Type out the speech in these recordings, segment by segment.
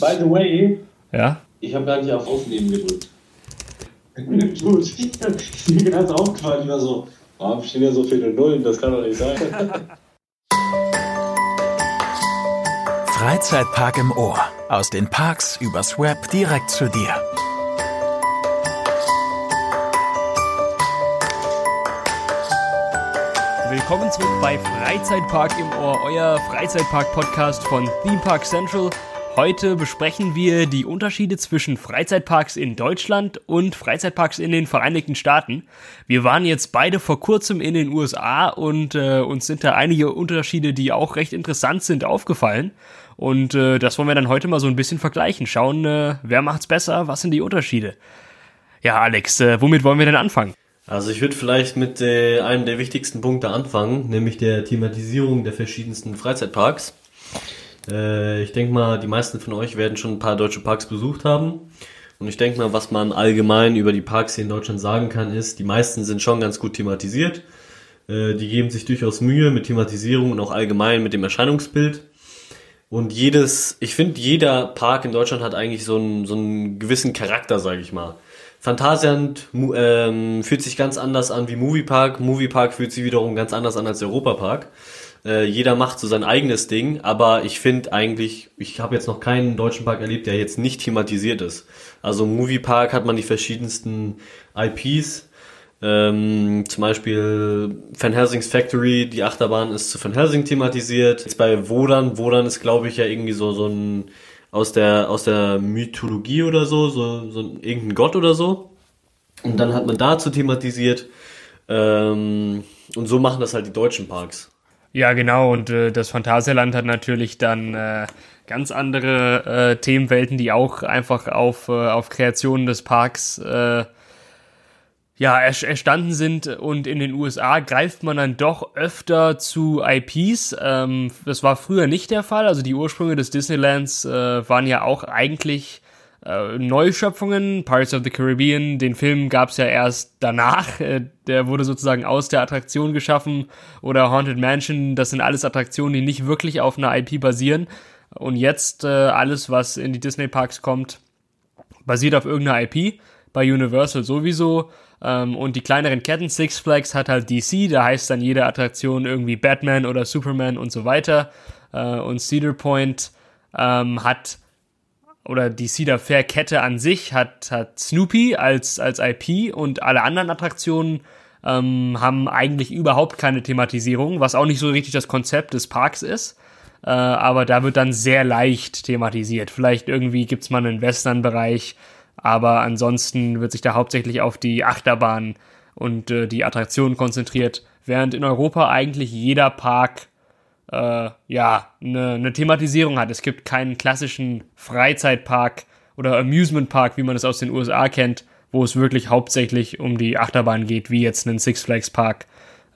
By the way, Ja? ich habe gar nicht auf Aufnehmen gedrückt. Gut, ist mir ganz aufgefallen, ich war so, warum stehen ja so viele Nullen, das kann doch nicht sein. Freizeitpark im Ohr. Aus den Parks übers Web direkt zu dir. Willkommen zurück bei Freizeitpark im Ohr, euer Freizeitpark-Podcast von Theme Park Central. Heute besprechen wir die Unterschiede zwischen Freizeitparks in Deutschland und Freizeitparks in den Vereinigten Staaten. Wir waren jetzt beide vor kurzem in den USA und äh, uns sind da einige Unterschiede, die auch recht interessant sind, aufgefallen. Und äh, das wollen wir dann heute mal so ein bisschen vergleichen. Schauen, äh, wer macht's besser, was sind die Unterschiede. Ja, Alex, äh, womit wollen wir denn anfangen? Also ich würde vielleicht mit äh, einem der wichtigsten Punkte anfangen, nämlich der Thematisierung der verschiedensten Freizeitparks. Äh, ich denke mal, die meisten von euch werden schon ein paar deutsche Parks besucht haben. Und ich denke mal, was man allgemein über die Parks hier in Deutschland sagen kann, ist, die meisten sind schon ganz gut thematisiert. Äh, die geben sich durchaus Mühe mit Thematisierung und auch allgemein mit dem Erscheinungsbild. Und jedes, ich finde, jeder Park in Deutschland hat eigentlich so einen, so einen gewissen Charakter, sage ich mal. Phantasialand ähm, fühlt sich ganz anders an wie Moviepark. Moviepark fühlt sich wiederum ganz anders an als Europapark. Äh, jeder macht so sein eigenes Ding, aber ich finde eigentlich, ich habe jetzt noch keinen deutschen Park erlebt, der jetzt nicht thematisiert ist. Also im Moviepark hat man die verschiedensten IPs, ähm, zum Beispiel Van Helsing's Factory, die Achterbahn ist zu Van Helsing thematisiert. Jetzt bei Wodan, Wodan ist glaube ich ja irgendwie so, so ein, aus der, aus der Mythologie oder so, so, so ein, irgendein Gott oder so. Und dann hat man dazu thematisiert. Ähm, und so machen das halt die deutschen Parks. Ja, genau. Und äh, das Phantasialand hat natürlich dann äh, ganz andere äh, Themenwelten, die auch einfach auf, äh, auf Kreationen des Parks äh, ja, er, erstanden sind. Und in den USA greift man dann doch öfter zu IPs. Ähm, das war früher nicht der Fall. Also die Ursprünge des Disneylands äh, waren ja auch eigentlich äh, Neuschöpfungen. Pirates of the Caribbean, den Film gab es ja erst danach. Äh, der wurde sozusagen aus der Attraktion geschaffen. Oder Haunted Mansion, das sind alles Attraktionen, die nicht wirklich auf einer IP basieren. Und jetzt äh, alles, was in die Disney Parks kommt, basiert auf irgendeiner IP. Bei Universal sowieso. Ähm, und die kleineren Ketten, Six Flags hat halt DC, da heißt dann jede Attraktion irgendwie Batman oder Superman und so weiter. Und Cedar Point ähm, hat oder die Cedar Fair Kette an sich hat, hat Snoopy als, als IP und alle anderen Attraktionen ähm, haben eigentlich überhaupt keine Thematisierung, was auch nicht so richtig das Konzept des Parks ist. Äh, aber da wird dann sehr leicht thematisiert. Vielleicht irgendwie gibt's mal einen Western-Bereich, aber ansonsten wird sich da hauptsächlich auf die Achterbahn und äh, die Attraktionen konzentriert, während in Europa eigentlich jeder Park äh, ja eine, eine Thematisierung hat. Es gibt keinen klassischen Freizeitpark oder Amusement Park, wie man es aus den USA kennt, wo es wirklich hauptsächlich um die Achterbahn geht, wie jetzt einen Six Flags Park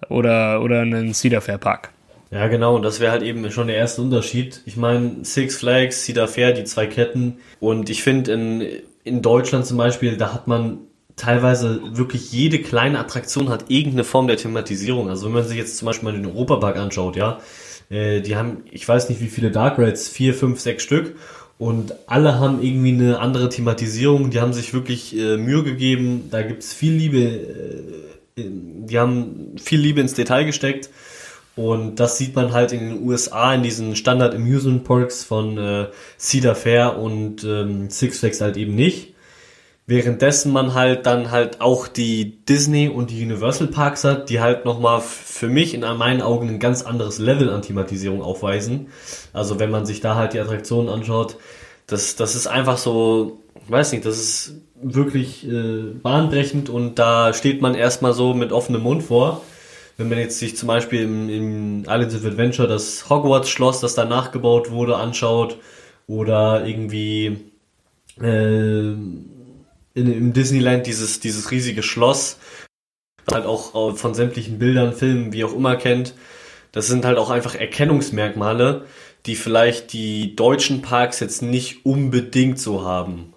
oder, oder einen Cedar Fair Park. Ja, genau, und das wäre halt eben schon der erste Unterschied. Ich meine, Six Flags, Cedar Fair, die zwei Ketten. Und ich finde, in, in Deutschland zum Beispiel, da hat man teilweise wirklich jede kleine Attraktion hat irgendeine Form der Thematisierung. Also wenn man sich jetzt zum Beispiel mal den Europapark anschaut, ja, äh, die haben, ich weiß nicht wie viele Dark Rides, vier, fünf, sechs Stück. Und alle haben irgendwie eine andere Thematisierung. Die haben sich wirklich äh, Mühe gegeben. Da gibt's viel Liebe. Äh, die haben viel Liebe ins Detail gesteckt. Und das sieht man halt in den USA in diesen Standard Amusement Parks von äh, Cedar Fair und ähm, Six Flags halt eben nicht. Währenddessen man halt dann halt auch die Disney und die Universal Parks hat, die halt nochmal für mich in meinen Augen ein ganz anderes Level an Thematisierung aufweisen. Also wenn man sich da halt die Attraktionen anschaut, das, das ist einfach so, ich weiß nicht, das ist wirklich äh, bahnbrechend und da steht man erstmal so mit offenem Mund vor. Wenn man jetzt sich zum Beispiel im, im Islands of Adventure das Hogwarts-Schloss, das da nachgebaut wurde, anschaut oder irgendwie äh, in, im Disneyland dieses, dieses riesige Schloss, was halt auch äh, von sämtlichen Bildern, Filmen, wie auch immer kennt, das sind halt auch einfach Erkennungsmerkmale, die vielleicht die deutschen Parks jetzt nicht unbedingt so haben.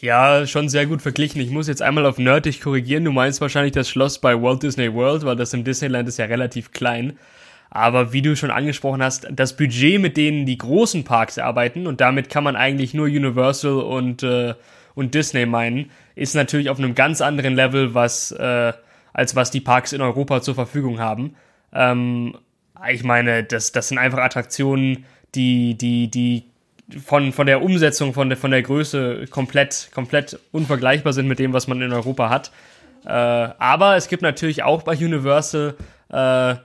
Ja, schon sehr gut verglichen. Ich muss jetzt einmal auf nerdig korrigieren. Du meinst wahrscheinlich das Schloss bei Walt Disney World, weil das im Disneyland ist ja relativ klein. Aber wie du schon angesprochen hast, das Budget, mit denen die großen Parks arbeiten, und damit kann man eigentlich nur Universal und, äh, und Disney meinen, ist natürlich auf einem ganz anderen Level, was, äh, als was die Parks in Europa zur Verfügung haben. Ähm, ich meine, das, das sind einfach Attraktionen, die, die, die von, von der Umsetzung, von der, von der Größe komplett, komplett unvergleichbar sind mit dem, was man in Europa hat. Äh, aber es gibt natürlich auch bei Universal äh,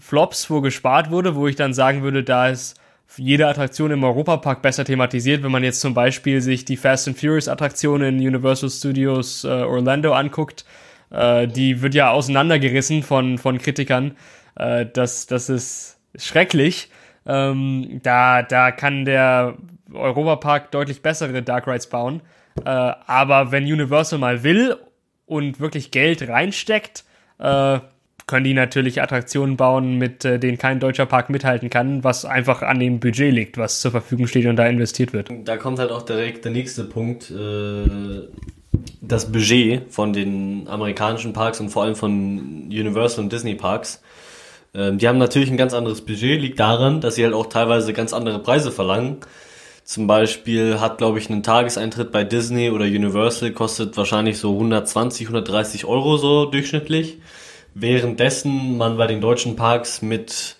Flops, wo gespart wurde, wo ich dann sagen würde, da ist jede Attraktion im Europapark besser thematisiert. Wenn man jetzt zum Beispiel sich die Fast and Furious Attraktion in Universal Studios äh, Orlando anguckt, äh, die wird ja auseinandergerissen von, von Kritikern. Äh, das, das ist schrecklich. Ähm, da, da kann der Europapark deutlich bessere Dark Rides bauen. Äh, aber wenn Universal mal will und wirklich Geld reinsteckt, äh, können die natürlich Attraktionen bauen, mit äh, denen kein deutscher Park mithalten kann, was einfach an dem Budget liegt, was zur Verfügung steht und da investiert wird. Da kommt halt auch direkt der nächste Punkt. Äh, das Budget von den amerikanischen Parks und vor allem von Universal und Disney Parks. Ähm, die haben natürlich ein ganz anderes Budget, liegt daran, dass sie halt auch teilweise ganz andere Preise verlangen. Zum Beispiel hat, glaube ich, ein Tageseintritt bei Disney oder Universal kostet wahrscheinlich so 120, 130 Euro so durchschnittlich. Währenddessen man bei den deutschen Parks mit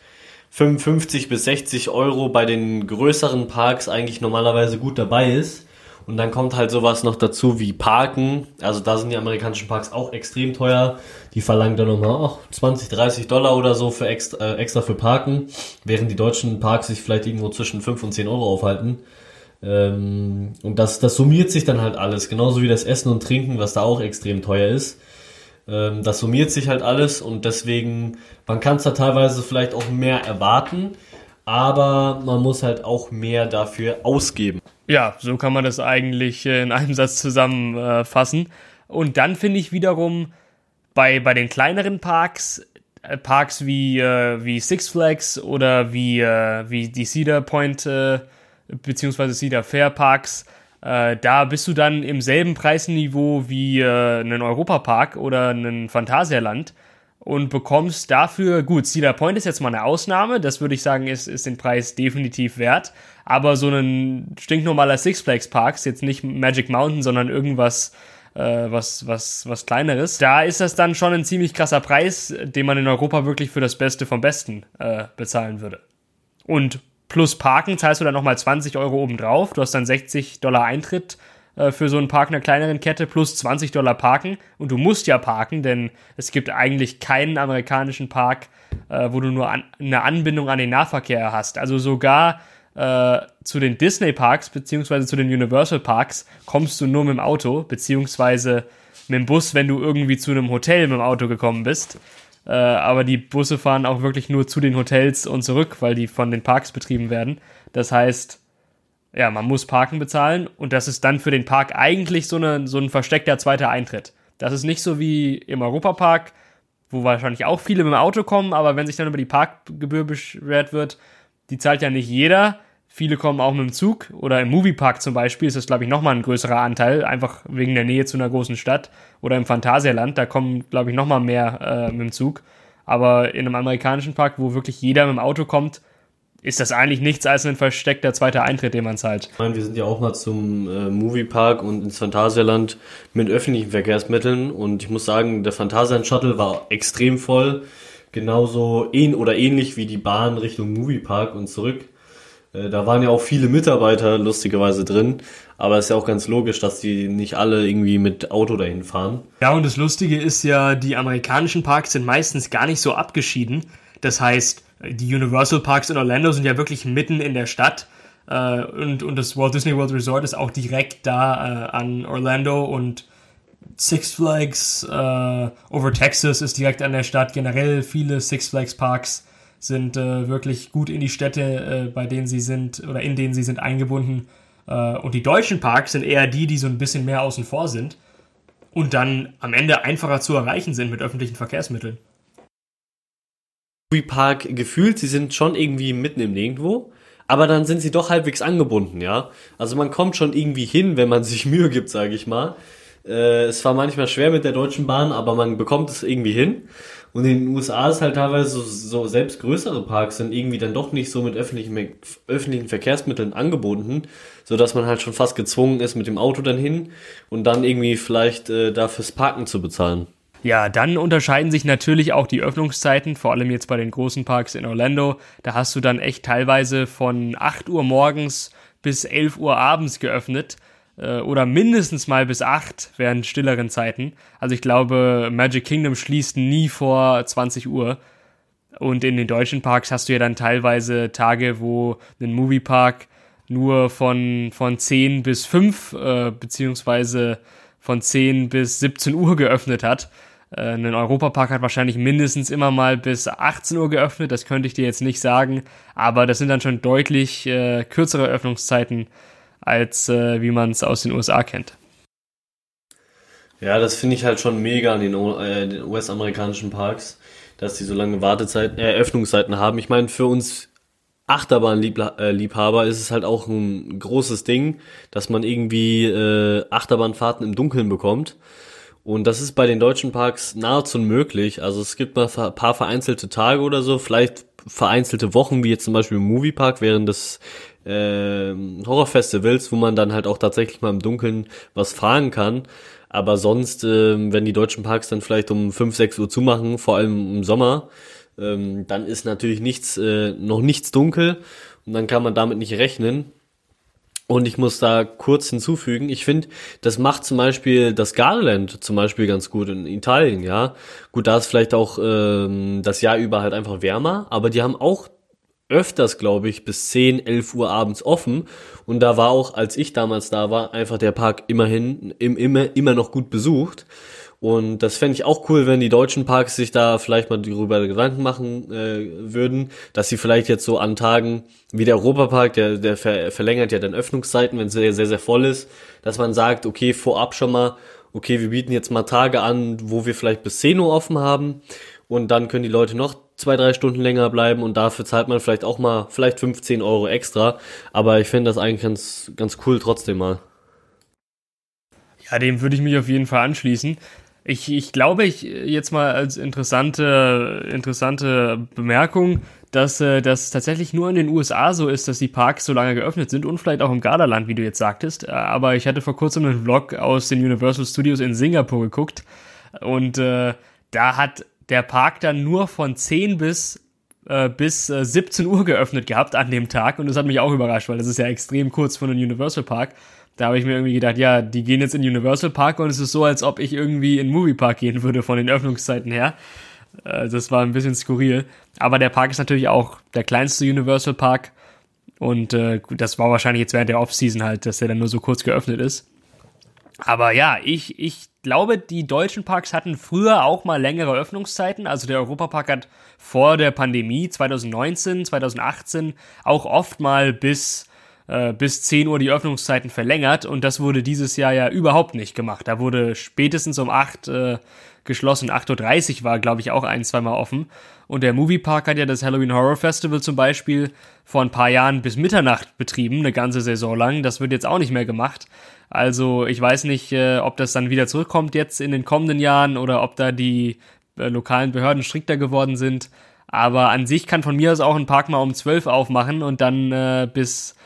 55 bis 60 Euro bei den größeren Parks eigentlich normalerweise gut dabei ist. Und dann kommt halt sowas noch dazu wie Parken. Also da sind die amerikanischen Parks auch extrem teuer. Die verlangen dann nochmal ach, 20, 30 Dollar oder so für extra, äh, extra für Parken, während die deutschen Parks sich vielleicht irgendwo zwischen 5 und 10 Euro aufhalten. Ähm, und das, das summiert sich dann halt alles. Genauso wie das Essen und Trinken, was da auch extrem teuer ist. Ähm, das summiert sich halt alles und deswegen, man kann es da teilweise vielleicht auch mehr erwarten, aber man muss halt auch mehr dafür ausgeben. Ja, so kann man das eigentlich in einem Satz zusammenfassen. Und dann finde ich wiederum bei, bei den kleineren Parks, äh, Parks wie, äh, wie Six Flags oder wie, äh, wie die Cedar Point äh, beziehungsweise Cedar Fair Parks, äh, da bist du dann im selben Preisniveau wie äh, ein Europapark oder ein Phantasialand und bekommst dafür, gut, Cedar Point ist jetzt mal eine Ausnahme, das würde ich sagen, ist, ist den Preis definitiv wert, aber so ein stinknormaler Six Flags Parks, jetzt nicht Magic Mountain, sondern irgendwas, äh, was, was, was kleineres, da ist das dann schon ein ziemlich krasser Preis, den man in Europa wirklich für das Beste vom Besten äh, bezahlen würde. Und plus Parken zahlst du dann nochmal 20 Euro obendrauf. Du hast dann 60 Dollar Eintritt äh, für so einen Park einer kleineren Kette plus 20 Dollar Parken. Und du musst ja parken, denn es gibt eigentlich keinen amerikanischen Park, äh, wo du nur an, eine Anbindung an den Nahverkehr hast. Also sogar äh, zu den Disney Parks beziehungsweise zu den Universal Parks kommst du nur mit dem Auto beziehungsweise mit dem Bus, wenn du irgendwie zu einem Hotel mit dem Auto gekommen bist. Äh, aber die Busse fahren auch wirklich nur zu den Hotels und zurück, weil die von den Parks betrieben werden. Das heißt, ja, man muss Parken bezahlen und das ist dann für den Park eigentlich so, eine, so ein versteckter zweiter Eintritt. Das ist nicht so wie im Europapark, wo wahrscheinlich auch viele mit dem Auto kommen, aber wenn sich dann über die Parkgebühr beschwert wird, die zahlt ja nicht jeder. Viele kommen auch mit dem Zug oder im Moviepark zum Beispiel ist das, glaube ich, nochmal ein größerer Anteil, einfach wegen der Nähe zu einer großen Stadt. Oder im Phantasialand, da kommen, glaube ich, nochmal mehr äh, mit dem Zug. Aber in einem amerikanischen Park, wo wirklich jeder mit dem Auto kommt, ist das eigentlich nichts als ein versteckter zweiter Eintritt, den man zahlt. Ich meine, wir sind ja auch mal zum äh, Moviepark und ins Phantasialand mit öffentlichen Verkehrsmitteln und ich muss sagen, der Phantasialand Shuttle war extrem voll, genauso ähn oder ähnlich wie die Bahn Richtung Moviepark und zurück. Äh, da waren ja auch viele Mitarbeiter lustigerweise drin, aber es ist ja auch ganz logisch, dass die nicht alle irgendwie mit Auto dahin fahren. Ja, und das Lustige ist ja, die amerikanischen Parks sind meistens gar nicht so abgeschieden. Das heißt, die Universal Parks in Orlando sind ja wirklich mitten in der Stadt. Äh, und, und das Walt Disney World Resort ist auch direkt da äh, an Orlando und Six Flags äh, over Texas ist direkt an der Stadt. Generell viele Six Flags Parks sind äh, wirklich gut in die Städte, äh, bei denen sie sind oder in denen sie sind eingebunden. Äh, und die deutschen Parks sind eher die, die so ein bisschen mehr außen vor sind und dann am Ende einfacher zu erreichen sind mit öffentlichen Verkehrsmitteln. Park gefühlt, sie sind schon irgendwie mitten im Nirgendwo, aber dann sind sie doch halbwegs angebunden, ja. Also man kommt schon irgendwie hin, wenn man sich Mühe gibt, sage ich mal. Äh, es war manchmal schwer mit der Deutschen Bahn, aber man bekommt es irgendwie hin. Und in den USA ist halt teilweise so, so selbst größere Parks sind irgendwie dann doch nicht so mit öffentlichen, öffentlichen Verkehrsmitteln angebunden, so dass man halt schon fast gezwungen ist, mit dem Auto dann hin und dann irgendwie vielleicht äh, da fürs Parken zu bezahlen. Ja, dann unterscheiden sich natürlich auch die Öffnungszeiten, vor allem jetzt bei den großen Parks in Orlando. Da hast du dann echt teilweise von 8 Uhr morgens bis 11 Uhr abends geöffnet äh, oder mindestens mal bis 8 während stilleren Zeiten. Also ich glaube, Magic Kingdom schließt nie vor 20 Uhr. Und in den deutschen Parks hast du ja dann teilweise Tage, wo ein Moviepark nur von, von 10 bis 5 äh, beziehungsweise von 10 bis 17 Uhr geöffnet hat. Äh, ein Europapark hat wahrscheinlich mindestens immer mal bis 18 Uhr geöffnet, das könnte ich dir jetzt nicht sagen, aber das sind dann schon deutlich äh, kürzere Öffnungszeiten, als äh, wie man es aus den USA kennt. Ja, das finde ich halt schon mega an den, äh, den US-amerikanischen Parks, dass die so lange Wartezeiten, äh, Öffnungszeiten haben. Ich meine, für uns Achterbahnliebhaber ist es halt auch ein großes Ding, dass man irgendwie äh, Achterbahnfahrten im Dunkeln bekommt. Und das ist bei den deutschen Parks nahezu unmöglich. Also es gibt mal ein paar vereinzelte Tage oder so, vielleicht vereinzelte Wochen, wie jetzt zum Beispiel im Moviepark während des äh, Horrorfestivals, wo man dann halt auch tatsächlich mal im Dunkeln was fahren kann. Aber sonst, äh, wenn die deutschen Parks dann vielleicht um 5, 6 Uhr zumachen, vor allem im Sommer, ähm, dann ist natürlich nichts, äh, noch nichts dunkel und dann kann man damit nicht rechnen. Und ich muss da kurz hinzufügen, ich finde, das macht zum Beispiel das Gardaland zum Beispiel ganz gut in Italien, ja. Gut, da ist vielleicht auch ähm, das Jahr über halt einfach wärmer, aber die haben auch öfters, glaube ich, bis 10, 11 Uhr abends offen. Und da war auch, als ich damals da war, einfach der Park immerhin im, immer, immer noch gut besucht. Und das fände ich auch cool, wenn die deutschen Parks sich da vielleicht mal darüber Gedanken machen äh, würden, dass sie vielleicht jetzt so an Tagen wie der Europapark, der, der ver verlängert ja dann Öffnungszeiten, wenn es sehr, sehr, sehr voll ist, dass man sagt, okay, vorab schon mal, okay, wir bieten jetzt mal Tage an, wo wir vielleicht bis 10 Uhr offen haben und dann können die Leute noch zwei, drei Stunden länger bleiben und dafür zahlt man vielleicht auch mal vielleicht 15 Euro extra. Aber ich finde das eigentlich ganz, ganz cool trotzdem mal. Ja, dem würde ich mich auf jeden Fall anschließen. Ich, ich glaube, ich jetzt mal als interessante, interessante Bemerkung, dass äh, das tatsächlich nur in den USA so ist, dass die Parks so lange geöffnet sind und vielleicht auch im Gardaland, wie du jetzt sagtest. Äh, aber ich hatte vor kurzem einen Vlog aus den Universal Studios in Singapur geguckt und äh, da hat der Park dann nur von 10 bis äh, bis äh, 17 Uhr geöffnet gehabt an dem Tag und das hat mich auch überrascht, weil das ist ja extrem kurz von einem Universal Park da habe ich mir irgendwie gedacht, ja, die gehen jetzt in Universal Park und es ist so, als ob ich irgendwie in Movie Park gehen würde von den Öffnungszeiten her. Äh, das war ein bisschen skurril. Aber der Park ist natürlich auch der kleinste Universal Park. Und äh, das war wahrscheinlich jetzt während der Off-Season halt, dass der dann nur so kurz geöffnet ist. Aber ja, ich, ich glaube, die deutschen Parks hatten früher auch mal längere Öffnungszeiten. Also der Europapark hat vor der Pandemie 2019, 2018 auch oft mal bis äh, bis 10 Uhr die Öffnungszeiten verlängert und das wurde dieses Jahr ja überhaupt nicht gemacht. Da wurde spätestens um 8 äh, geschlossen. 8.30 Uhr war, glaube ich, auch ein, zweimal offen. Und der Moviepark hat ja das Halloween Horror Festival zum Beispiel vor ein paar Jahren bis Mitternacht betrieben, eine ganze Saison lang. Das wird jetzt auch nicht mehr gemacht. Also ich weiß nicht, äh, ob das dann wieder zurückkommt jetzt in den kommenden Jahren oder ob da die äh, lokalen Behörden strikter geworden sind. Aber an sich kann von mir aus auch ein Park mal um 12 aufmachen und dann äh, bis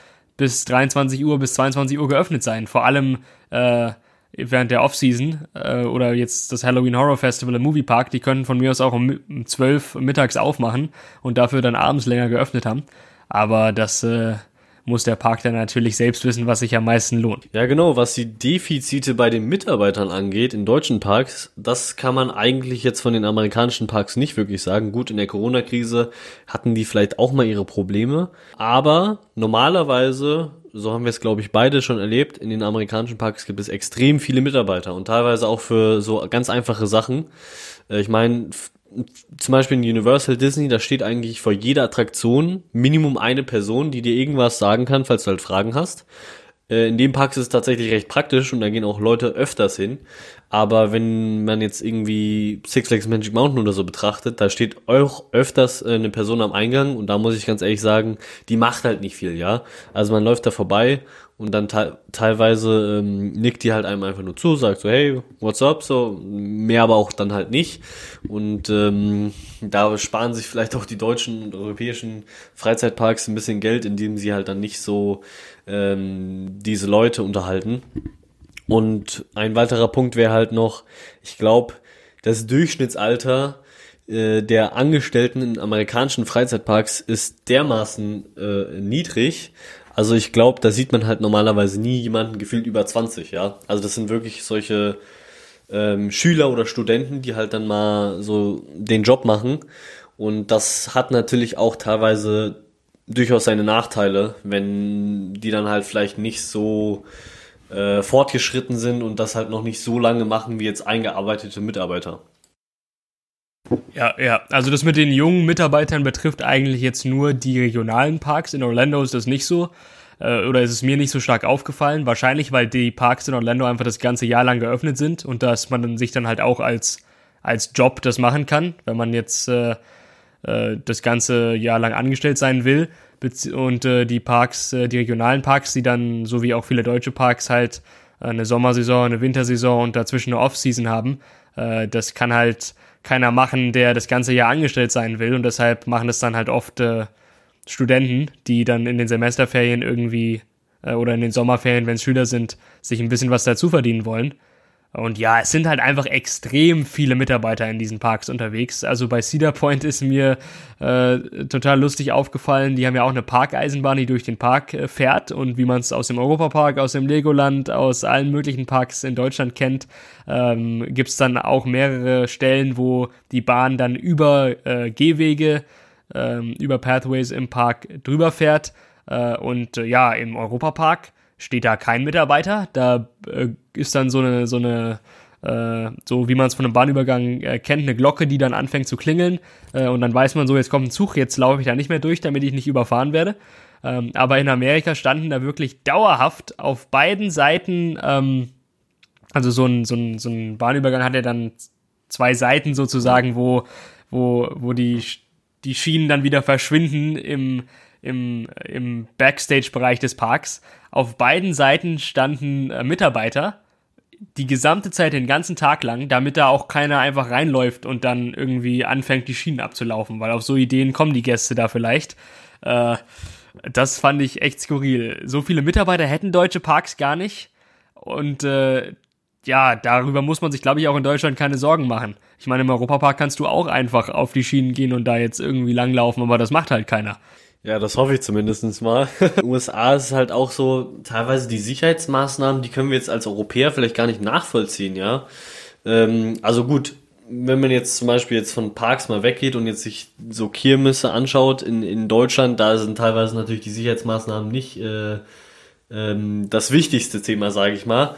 bis 23 Uhr, bis 22 Uhr geöffnet sein. Vor allem äh, während der Offseason äh, oder jetzt das Halloween Horror Festival im Moviepark, die können von mir aus auch um 12 mittags aufmachen und dafür dann abends länger geöffnet haben. Aber das äh, muss der Park dann natürlich selbst wissen, was sich am meisten lohnt. Ja, genau. Was die Defizite bei den Mitarbeitern angeht in deutschen Parks, das kann man eigentlich jetzt von den amerikanischen Parks nicht wirklich sagen. Gut, in der Corona-Krise hatten die vielleicht auch mal ihre Probleme. Aber normalerweise, so haben wir es, glaube ich, beide schon erlebt, in den amerikanischen Parks gibt es extrem viele Mitarbeiter und teilweise auch für so ganz einfache Sachen. Äh, ich meine, zum Beispiel in Universal Disney, da steht eigentlich vor jeder Attraktion Minimum eine Person, die dir irgendwas sagen kann, falls du halt Fragen hast. Äh, in dem Park ist es tatsächlich recht praktisch und da gehen auch Leute öfters hin. Aber wenn man jetzt irgendwie Six Flags Magic Mountain oder so betrachtet, da steht auch öfters äh, eine Person am Eingang und da muss ich ganz ehrlich sagen, die macht halt nicht viel, ja. Also man läuft da vorbei und dann te teilweise ähm, nickt die halt einem einfach nur zu, sagt so, hey, what's up, so, mehr aber auch dann halt nicht. Und ähm, da sparen sich vielleicht auch die deutschen und europäischen Freizeitparks ein bisschen Geld, indem sie halt dann nicht so ähm, diese Leute unterhalten. Und ein weiterer Punkt wäre halt noch, ich glaube, das Durchschnittsalter äh, der Angestellten in amerikanischen Freizeitparks ist dermaßen äh, niedrig, also ich glaube, da sieht man halt normalerweise nie jemanden gefühlt über 20, ja. Also das sind wirklich solche ähm, Schüler oder Studenten, die halt dann mal so den Job machen. Und das hat natürlich auch teilweise durchaus seine Nachteile, wenn die dann halt vielleicht nicht so äh, fortgeschritten sind und das halt noch nicht so lange machen wie jetzt eingearbeitete Mitarbeiter. Ja, ja. Also das mit den jungen Mitarbeitern betrifft eigentlich jetzt nur die regionalen Parks. In Orlando ist das nicht so. Äh, oder ist es mir nicht so stark aufgefallen. Wahrscheinlich, weil die Parks in Orlando einfach das ganze Jahr lang geöffnet sind und dass man sich dann halt auch als, als Job das machen kann, wenn man jetzt äh, äh, das ganze Jahr lang angestellt sein will. Und äh, die Parks, äh, die regionalen Parks, die dann, so wie auch viele deutsche Parks, halt eine Sommersaison, eine Wintersaison und dazwischen eine Offseason haben. Das kann halt keiner machen, der das ganze Jahr angestellt sein will und deshalb machen es dann halt oft äh, Studenten, die dann in den Semesterferien irgendwie äh, oder in den Sommerferien, wenn es Schüler sind, sich ein bisschen was dazu verdienen wollen. Und ja, es sind halt einfach extrem viele Mitarbeiter in diesen Parks unterwegs. Also bei Cedar Point ist mir äh, total lustig aufgefallen. Die haben ja auch eine Parkeisenbahn, die durch den Park äh, fährt. Und wie man es aus dem Europapark, aus dem Legoland, aus allen möglichen Parks in Deutschland kennt, ähm, gibt es dann auch mehrere Stellen, wo die Bahn dann über äh, Gehwege, ähm, über Pathways im Park drüber fährt. Äh, und äh, ja, im Europapark steht da kein Mitarbeiter. Da äh, ist dann so eine, so eine, äh, so wie man es von einem Bahnübergang äh, kennt, eine Glocke, die dann anfängt zu klingeln. Äh, und dann weiß man so, jetzt kommt ein Zug, jetzt laufe ich da nicht mehr durch, damit ich nicht überfahren werde. Ähm, aber in Amerika standen da wirklich dauerhaft auf beiden Seiten, ähm, also so ein, so, ein, so ein Bahnübergang hat ja dann zwei Seiten sozusagen, wo, wo, wo die, die Schienen dann wieder verschwinden im, im, im Backstage-Bereich des Parks. Auf beiden Seiten standen äh, Mitarbeiter die gesamte Zeit, den ganzen Tag lang, damit da auch keiner einfach reinläuft und dann irgendwie anfängt, die Schienen abzulaufen, weil auf so Ideen kommen die Gäste da vielleicht. Äh, das fand ich echt skurril. So viele Mitarbeiter hätten deutsche Parks gar nicht. Und äh, ja, darüber muss man sich, glaube ich, auch in Deutschland keine Sorgen machen. Ich meine, im Europapark kannst du auch einfach auf die Schienen gehen und da jetzt irgendwie langlaufen, aber das macht halt keiner. Ja, das hoffe ich zumindestens mal. USA ist halt auch so, teilweise die Sicherheitsmaßnahmen, die können wir jetzt als Europäer vielleicht gar nicht nachvollziehen, ja. Ähm, also gut, wenn man jetzt zum Beispiel jetzt von Parks mal weggeht und jetzt sich so Kirmesse anschaut in, in Deutschland, da sind teilweise natürlich die Sicherheitsmaßnahmen nicht äh, ähm, das wichtigste Thema, sage ich mal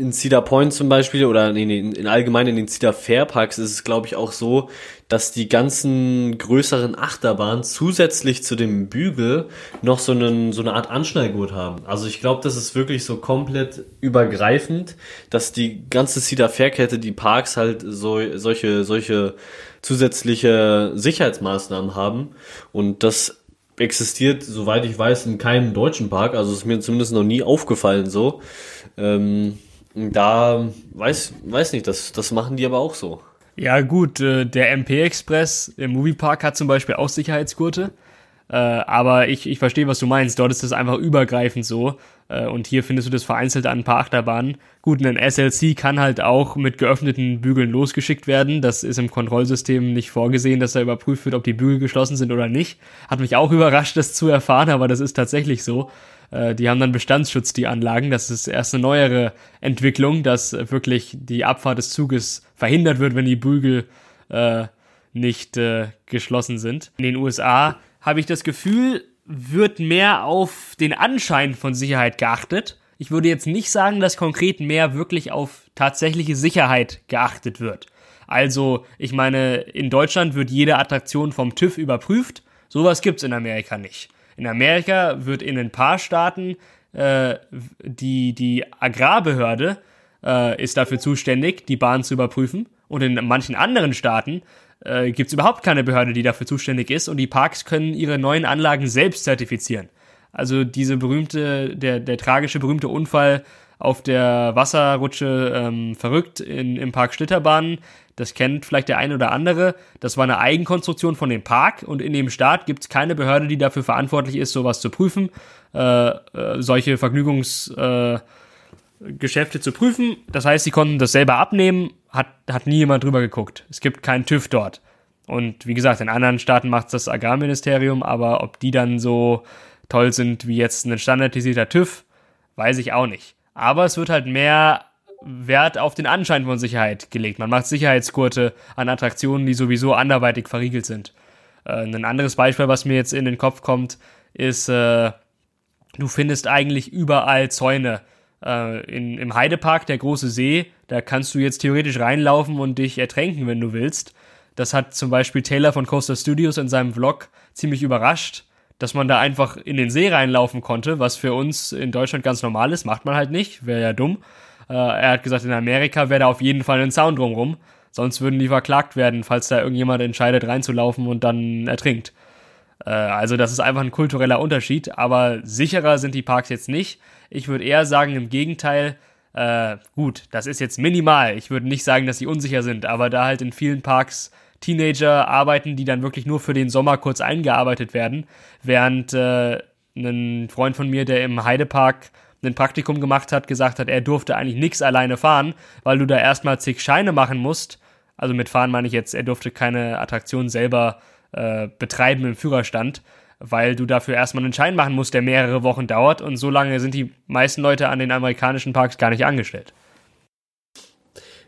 in Cedar Point zum Beispiel oder in, in, in allgemein in den Cedar Fair Parks ist es, glaube ich, auch so, dass die ganzen größeren Achterbahnen zusätzlich zu dem Bügel noch so, einen, so eine Art Anschnallgurt haben. Also ich glaube, das ist wirklich so komplett übergreifend, dass die ganze Cedar Fair Kette, die Parks halt so, solche, solche zusätzliche Sicherheitsmaßnahmen haben und das existiert, soweit ich weiß, in keinem deutschen Park. Also ist mir zumindest noch nie aufgefallen so. Ähm, da weiß, weiß nicht, das, das machen die aber auch so. Ja, gut, äh, der MP Express im Moviepark hat zum Beispiel auch Sicherheitsgurte. Äh, aber ich, ich verstehe, was du meinst. Dort ist das einfach übergreifend so. Äh, und hier findest du das vereinzelt an ein paar Achterbahnen. Gut, ein SLC kann halt auch mit geöffneten Bügeln losgeschickt werden. Das ist im Kontrollsystem nicht vorgesehen, dass da überprüft wird, ob die Bügel geschlossen sind oder nicht. Hat mich auch überrascht, das zu erfahren, aber das ist tatsächlich so. Äh, die haben dann Bestandsschutz, die Anlagen. Das ist erst eine neuere Entwicklung, dass wirklich die Abfahrt des Zuges verhindert wird, wenn die Bügel äh, nicht äh, geschlossen sind. In den USA habe ich das Gefühl, wird mehr auf den Anschein von Sicherheit geachtet. Ich würde jetzt nicht sagen, dass konkret mehr wirklich auf tatsächliche Sicherheit geachtet wird. Also, ich meine, in Deutschland wird jede Attraktion vom TÜV überprüft. Sowas gibt's in Amerika nicht. In Amerika wird in ein paar Staaten äh, die, die Agrarbehörde äh, ist dafür zuständig, die Bahn zu überprüfen. Und in manchen anderen Staaten äh, gibt es überhaupt keine Behörde, die dafür zuständig ist. Und die Parks können ihre neuen Anlagen selbst zertifizieren. Also diese berühmte, der, der tragische berühmte Unfall auf der Wasserrutsche ähm, verrückt in, im Park Schlitterbahn. Das kennt vielleicht der eine oder andere. Das war eine Eigenkonstruktion von dem Park und in dem Staat gibt es keine Behörde, die dafür verantwortlich ist, sowas zu prüfen, äh, äh, solche Vergnügungsgeschäfte äh, zu prüfen. Das heißt, sie konnten das selber abnehmen, hat, hat nie jemand drüber geguckt. Es gibt keinen TÜV dort. Und wie gesagt, in anderen Staaten macht das Agrarministerium, aber ob die dann so toll sind wie jetzt ein standardisierter TÜV, weiß ich auch nicht. Aber es wird halt mehr Wert auf den Anschein von Sicherheit gelegt. Man macht Sicherheitsgurte an Attraktionen, die sowieso anderweitig verriegelt sind. Äh, ein anderes Beispiel, was mir jetzt in den Kopf kommt, ist, äh, du findest eigentlich überall Zäune. Äh, in, Im Heidepark, der große See, da kannst du jetzt theoretisch reinlaufen und dich ertränken, wenn du willst. Das hat zum Beispiel Taylor von Coaster Studios in seinem Vlog ziemlich überrascht, dass man da einfach in den See reinlaufen konnte, was für uns in Deutschland ganz normal ist, macht man halt nicht, wäre ja dumm. Äh, er hat gesagt, in Amerika wäre da auf jeden Fall ein Zaun drumrum, sonst würden die verklagt werden, falls da irgendjemand entscheidet reinzulaufen und dann ertrinkt. Äh, also das ist einfach ein kultureller Unterschied, aber sicherer sind die Parks jetzt nicht. Ich würde eher sagen, im Gegenteil, äh, gut, das ist jetzt minimal. Ich würde nicht sagen, dass sie unsicher sind, aber da halt in vielen Parks Teenager arbeiten, die dann wirklich nur für den Sommer kurz eingearbeitet werden, während äh, ein Freund von mir, der im Heidepark ein Praktikum gemacht hat, gesagt hat, er durfte eigentlich nichts alleine fahren, weil du da erstmal zig Scheine machen musst. Also mit fahren meine ich jetzt, er durfte keine Attraktion selber äh, betreiben im Führerstand, weil du dafür erstmal einen Schein machen musst, der mehrere Wochen dauert und so lange sind die meisten Leute an den amerikanischen Parks gar nicht angestellt.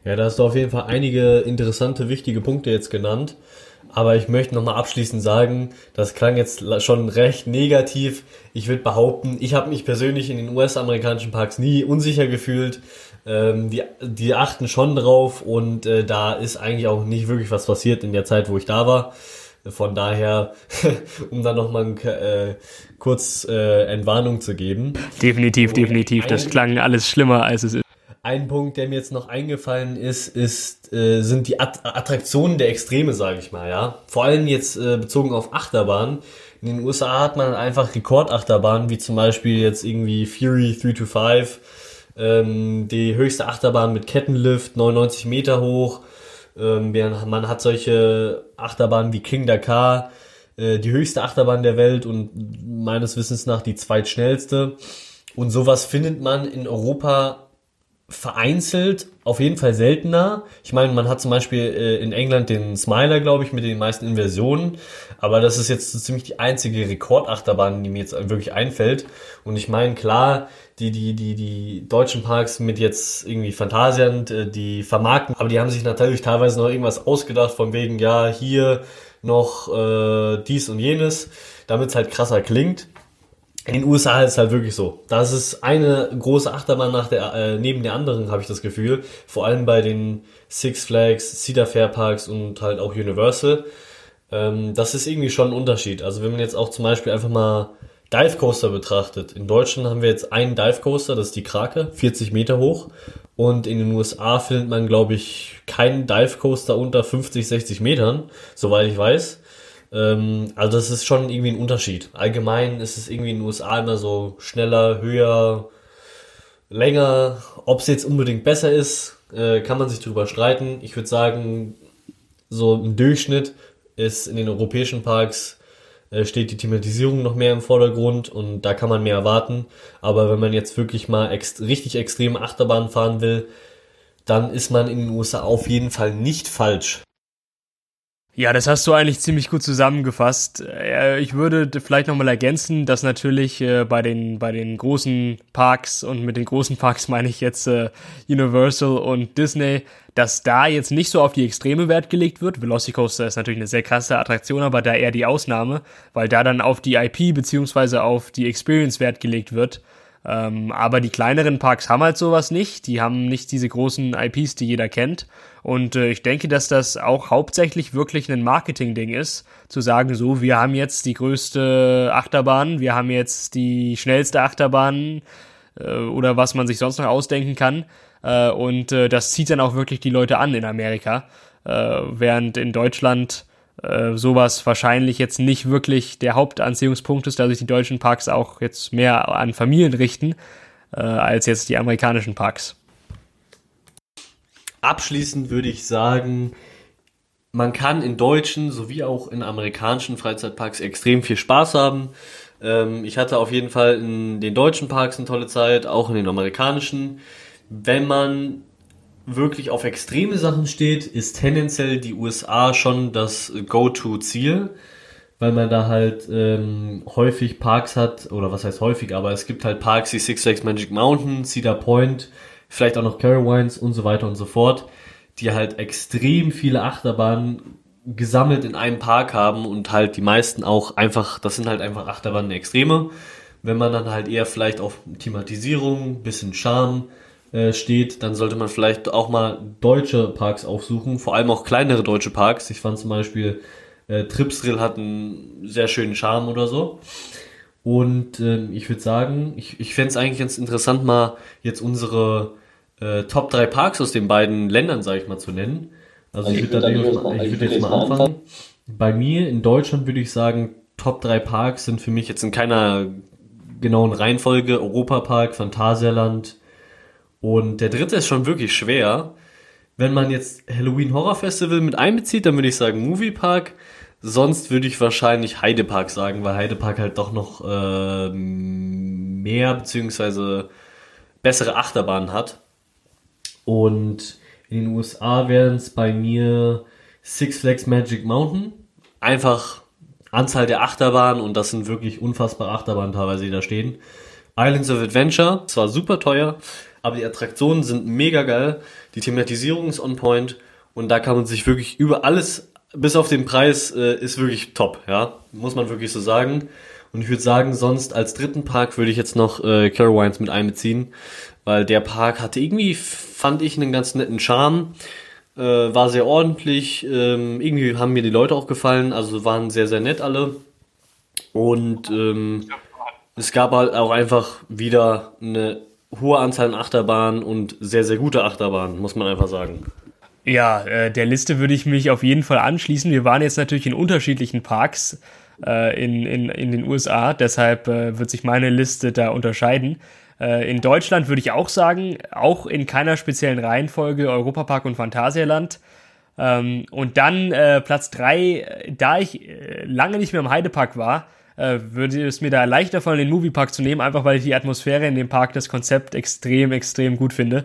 Ja, da hast du auf jeden Fall einige interessante, wichtige Punkte jetzt genannt. Aber ich möchte nochmal abschließend sagen, das klang jetzt schon recht negativ. Ich würde behaupten, ich habe mich persönlich in den US-amerikanischen Parks nie unsicher gefühlt. Ähm, die, die achten schon drauf und äh, da ist eigentlich auch nicht wirklich was passiert in der Zeit, wo ich da war. Von daher, um dann nochmal äh, kurz äh, Entwarnung zu geben. Definitiv, definitiv. Das klang alles schlimmer, als es ist. Ein Punkt, der mir jetzt noch eingefallen ist, ist äh, sind die At Attraktionen der Extreme, sage ich mal, ja. Vor allem jetzt äh, bezogen auf Achterbahnen. In den USA hat man einfach Rekordachterbahnen, wie zum Beispiel jetzt irgendwie Fury 325, ähm, die höchste Achterbahn mit Kettenlift, 99 Meter hoch. Ähm, man hat solche Achterbahnen wie King Dakar, äh, die höchste Achterbahn der Welt und meines Wissens nach die zweitschnellste. Und sowas findet man in Europa vereinzelt, auf jeden Fall seltener. Ich meine, man hat zum Beispiel äh, in England den Smiler, glaube ich, mit den meisten Inversionen, aber das ist jetzt so ziemlich die einzige Rekordachterbahn, die mir jetzt wirklich einfällt. Und ich meine, klar, die, die, die, die deutschen Parks mit jetzt irgendwie Phantasialand, äh, die vermarkten, aber die haben sich natürlich teilweise noch irgendwas ausgedacht, von wegen, ja, hier noch äh, dies und jenes, damit es halt krasser klingt. In den USA ist es halt wirklich so. Das ist eine große Achterbahn nach der, äh, neben der anderen, habe ich das Gefühl. Vor allem bei den Six Flags, Cedar Fair Parks und halt auch Universal. Ähm, das ist irgendwie schon ein Unterschied. Also wenn man jetzt auch zum Beispiel einfach mal Dive Coaster betrachtet. In Deutschland haben wir jetzt einen Dive Coaster, das ist die Krake, 40 Meter hoch. Und in den USA findet man, glaube ich, keinen Dive Coaster unter 50, 60 Metern, soweit ich weiß. Ähm, also das ist schon irgendwie ein Unterschied. Allgemein ist es irgendwie in den USA immer so schneller, höher, länger. Ob es jetzt unbedingt besser ist, äh, kann man sich darüber streiten. Ich würde sagen, so im Durchschnitt ist in den europäischen Parks äh, steht die Thematisierung noch mehr im Vordergrund und da kann man mehr erwarten. Aber wenn man jetzt wirklich mal ext richtig extreme Achterbahn fahren will, dann ist man in den USA auf jeden Fall nicht falsch. Ja, das hast du eigentlich ziemlich gut zusammengefasst. Äh, ich würde vielleicht nochmal ergänzen, dass natürlich äh, bei den, bei den großen Parks und mit den großen Parks meine ich jetzt äh, Universal und Disney, dass da jetzt nicht so auf die extreme Wert gelegt wird. Velocicoaster ist natürlich eine sehr krasse Attraktion, aber da eher die Ausnahme, weil da dann auf die IP beziehungsweise auf die Experience Wert gelegt wird. Ähm, aber die kleineren Parks haben halt sowas nicht. Die haben nicht diese großen IPs, die jeder kennt. Und äh, ich denke, dass das auch hauptsächlich wirklich ein Marketing-Ding ist, zu sagen, so, wir haben jetzt die größte Achterbahn, wir haben jetzt die schnellste Achterbahn äh, oder was man sich sonst noch ausdenken kann. Äh, und äh, das zieht dann auch wirklich die Leute an in Amerika. Äh, während in Deutschland äh, sowas wahrscheinlich jetzt nicht wirklich der Hauptanziehungspunkt ist, da sich die deutschen Parks auch jetzt mehr an Familien richten, äh, als jetzt die amerikanischen Parks. Abschließend würde ich sagen, man kann in deutschen sowie auch in amerikanischen Freizeitparks extrem viel Spaß haben. Ähm, ich hatte auf jeden Fall in den deutschen Parks eine tolle Zeit, auch in den amerikanischen. Wenn man wirklich auf extreme Sachen steht, ist tendenziell die USA schon das Go-To-Ziel, weil man da halt ähm, häufig Parks hat, oder was heißt häufig, aber es gibt halt Parks wie Six Flags Magic Mountain, Cedar Point, vielleicht auch noch Carowinds und so weiter und so fort, die halt extrem viele Achterbahnen gesammelt in einem Park haben und halt die meisten auch einfach, das sind halt einfach Achterbahnen Extreme. Wenn man dann halt eher vielleicht auf Thematisierung, bisschen Charme, äh, steht, dann sollte man vielleicht auch mal deutsche Parks aufsuchen, vor allem auch kleinere deutsche Parks. Ich fand zum Beispiel äh, Tripsdrill hat einen sehr schönen Charme oder so. Und äh, ich würde sagen, ich, ich fände es eigentlich ganz interessant, mal jetzt unsere äh, Top 3 Parks aus den beiden Ländern, sage ich mal, zu nennen. Also, also ich würde würd würd jetzt mal anfangen. Bei mir in Deutschland würde ich sagen, Top 3 Parks sind für mich jetzt in keiner genauen Reihenfolge Europapark, Phantasialand, und der dritte ist schon wirklich schwer. Wenn man jetzt Halloween Horror Festival mit einbezieht, dann würde ich sagen Moviepark. Sonst würde ich wahrscheinlich Heidepark sagen, weil Heidepark halt doch noch äh, mehr beziehungsweise bessere Achterbahnen hat. Und in den USA wären es bei mir Six Flags Magic Mountain. Einfach Anzahl der Achterbahnen und das sind wirklich unfassbare Achterbahnen teilweise, die da stehen. Islands of Adventure, zwar super teuer, aber die Attraktionen sind mega geil. Die Thematisierung ist on point und da kann man sich wirklich über alles, bis auf den Preis, äh, ist wirklich top, ja. Muss man wirklich so sagen. Und ich würde sagen, sonst als dritten Park würde ich jetzt noch äh, Carowinds mit einbeziehen, weil der Park hatte irgendwie, fand ich, einen ganz netten Charme. Äh, war sehr ordentlich, ähm, irgendwie haben mir die Leute auch gefallen, also waren sehr, sehr nett alle. Und ähm, es gab halt auch einfach wieder eine hohe Anzahl an Achterbahnen und sehr, sehr gute Achterbahnen, muss man einfach sagen. Ja, äh, der Liste würde ich mich auf jeden Fall anschließen. Wir waren jetzt natürlich in unterschiedlichen Parks äh, in, in, in den USA, deshalb äh, wird sich meine Liste da unterscheiden. Äh, in Deutschland würde ich auch sagen, auch in keiner speziellen Reihenfolge Europapark und Phantasialand. Ähm, und dann äh, Platz drei, da ich äh, lange nicht mehr im Heidepark war, äh, würde es mir da leichter fallen, den Moviepark zu nehmen, einfach weil ich die Atmosphäre in dem Park, das Konzept extrem, extrem gut finde.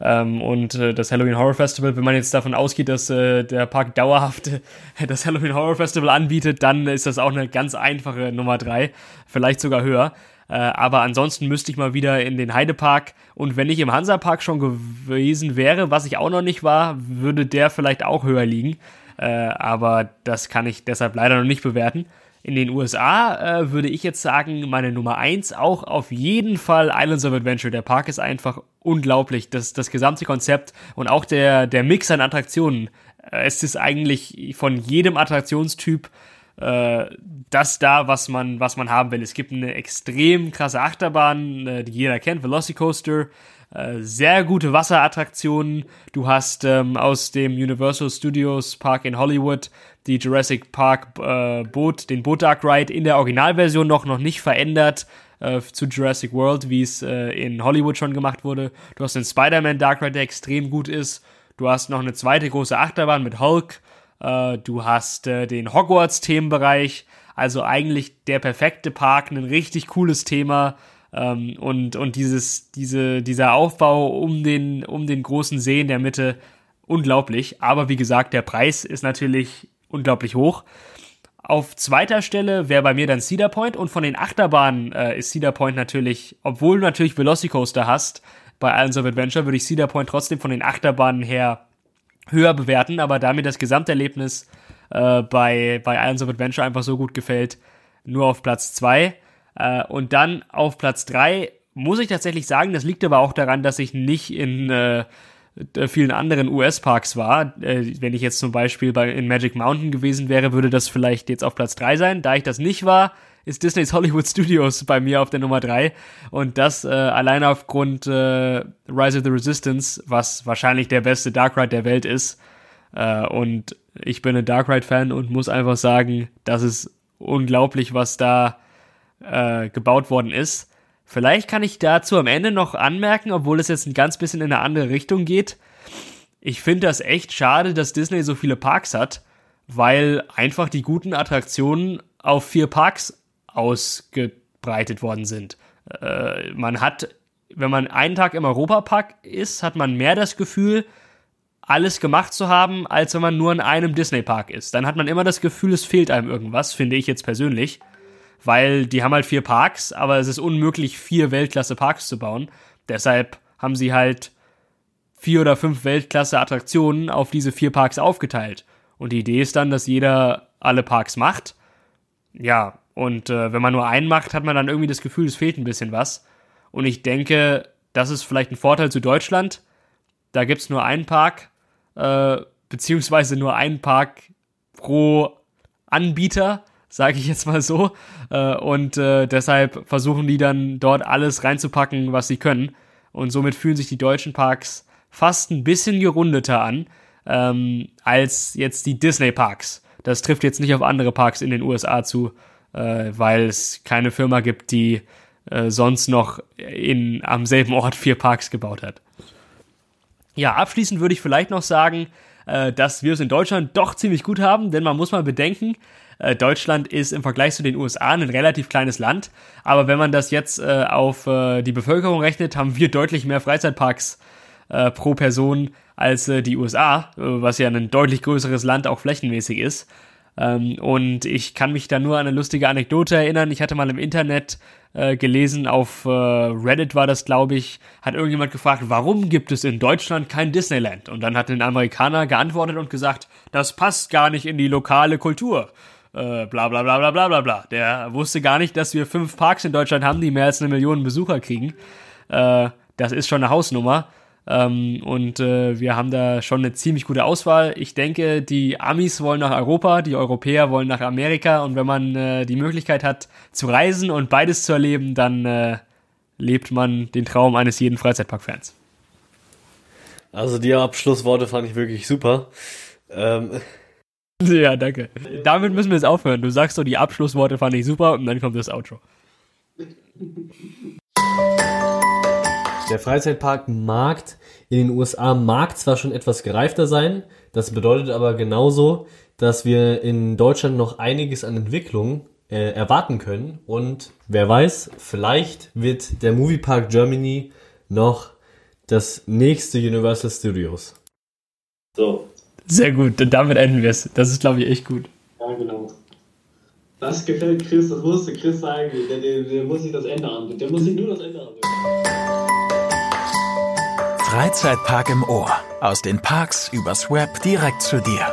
Ähm, und äh, das Halloween Horror Festival, wenn man jetzt davon ausgeht, dass äh, der Park dauerhaft das Halloween Horror Festival anbietet, dann ist das auch eine ganz einfache Nummer drei, vielleicht sogar höher. Äh, aber ansonsten müsste ich mal wieder in den Heidepark und wenn ich im Hansapark schon gewesen wäre, was ich auch noch nicht war, würde der vielleicht auch höher liegen. Äh, aber das kann ich deshalb leider noch nicht bewerten. In den USA äh, würde ich jetzt sagen, meine Nummer eins auch auf jeden Fall Islands of Adventure. Der Park ist einfach unglaublich. Das, das gesamte Konzept und auch der, der Mix an Attraktionen. Äh, es ist eigentlich von jedem Attraktionstyp äh, das da, was man, was man haben will. Es gibt eine extrem krasse Achterbahn, äh, die jeder kennt, Velocicoaster. Äh, sehr gute Wasserattraktionen. Du hast ähm, aus dem Universal Studios Park in Hollywood die Jurassic Park äh, Boot, den Boat Dark Ride in der Originalversion noch, noch nicht verändert äh, zu Jurassic World, wie es äh, in Hollywood schon gemacht wurde. Du hast den Spider-Man Dark Ride, der extrem gut ist. Du hast noch eine zweite große Achterbahn mit Hulk. Äh, du hast äh, den Hogwarts-Themenbereich. Also eigentlich der perfekte Park, ein richtig cooles Thema. Ähm, und und dieses, diese, dieser Aufbau um den, um den großen See in der Mitte, unglaublich. Aber wie gesagt, der Preis ist natürlich unglaublich hoch. Auf zweiter Stelle wäre bei mir dann Cedar Point und von den Achterbahnen äh, ist Cedar Point natürlich, obwohl du natürlich Velocicoaster hast, bei Islands of Adventure würde ich Cedar Point trotzdem von den Achterbahnen her höher bewerten, aber da mir das Gesamterlebnis äh, bei, bei Islands of Adventure einfach so gut gefällt, nur auf Platz zwei äh, und dann auf Platz drei muss ich tatsächlich sagen, das liegt aber auch daran, dass ich nicht in äh, vielen anderen US-Parks war. Äh, wenn ich jetzt zum Beispiel bei, in Magic Mountain gewesen wäre, würde das vielleicht jetzt auf Platz 3 sein. Da ich das nicht war, ist Disney's Hollywood Studios bei mir auf der Nummer 3. Und das äh, alleine aufgrund äh, Rise of the Resistance, was wahrscheinlich der beste Dark Ride der Welt ist. Äh, und ich bin ein Dark Ride-Fan und muss einfach sagen, das ist unglaublich, was da äh, gebaut worden ist. Vielleicht kann ich dazu am Ende noch anmerken, obwohl es jetzt ein ganz bisschen in eine andere Richtung geht. Ich finde das echt schade, dass Disney so viele Parks hat, weil einfach die guten Attraktionen auf vier Parks ausgebreitet worden sind. Äh, man hat, wenn man einen Tag im Europapark ist, hat man mehr das Gefühl, alles gemacht zu haben, als wenn man nur in einem Disney-Park ist. Dann hat man immer das Gefühl, es fehlt einem irgendwas, finde ich jetzt persönlich. Weil die haben halt vier Parks, aber es ist unmöglich, vier Weltklasse-Parks zu bauen. Deshalb haben sie halt vier oder fünf Weltklasse-Attraktionen auf diese vier Parks aufgeteilt. Und die Idee ist dann, dass jeder alle Parks macht. Ja, und äh, wenn man nur einen macht, hat man dann irgendwie das Gefühl, es fehlt ein bisschen was. Und ich denke, das ist vielleicht ein Vorteil zu Deutschland. Da gibt's nur einen Park äh, beziehungsweise nur ein Park pro Anbieter, sage ich jetzt mal so. Äh, und äh, deshalb versuchen die dann dort alles reinzupacken, was sie können. Und somit fühlen sich die deutschen Parks fast ein bisschen gerundeter an ähm, als jetzt die Disney-Parks. Das trifft jetzt nicht auf andere Parks in den USA zu, äh, weil es keine Firma gibt, die sonst noch in, am selben Ort vier Parks gebaut hat. Ja, abschließend würde ich vielleicht noch sagen, dass wir es in Deutschland doch ziemlich gut haben, denn man muss mal bedenken, äh, Deutschland ist im Vergleich zu den USA ein relativ kleines Land, aber wenn man das jetzt äh, auf äh, die Bevölkerung rechnet, haben wir deutlich mehr Freizeitparks äh, pro Person als äh, die USA, was ja ein deutlich größeres Land auch flächenmäßig ist. Ähm, und ich kann mich da nur an eine lustige Anekdote erinnern. Ich hatte mal im Internet äh, gelesen, auf äh, Reddit war das, glaube ich, hat irgendjemand gefragt, warum gibt es in Deutschland kein Disneyland? Und dann hat ein Amerikaner geantwortet und gesagt, das passt gar nicht in die lokale Kultur. Äh, bla bla bla bla bla bla bla. Der wusste gar nicht, dass wir fünf Parks in Deutschland haben, die mehr als eine Million Besucher kriegen. Äh, das ist schon eine Hausnummer. Ähm, und äh, wir haben da schon eine ziemlich gute Auswahl. Ich denke, die Amis wollen nach Europa, die Europäer wollen nach Amerika. Und wenn man äh, die Möglichkeit hat zu reisen und beides zu erleben, dann äh, lebt man den Traum eines jeden Freizeitpark-Fans. Also die Abschlussworte fand ich wirklich super. Ähm. Ja, danke. Damit müssen wir jetzt aufhören. Du sagst so, die Abschlussworte fand ich super und dann kommt das Outro. Der Freizeitparkmarkt in den USA mag zwar schon etwas gereifter sein, das bedeutet aber genauso, dass wir in Deutschland noch einiges an Entwicklung äh, erwarten können und wer weiß, vielleicht wird der Moviepark Germany noch das nächste Universal Studios. So. Sehr gut, damit enden wir es. Das ist, glaube ich, echt gut. Ja, genau. Das gefällt Chris, das musste Chris sagen. Der, der, der muss sich das Ende an. Der muss sich nur das Ende an. Freizeitpark im Ohr. Aus den Parks übers Web direkt zu dir.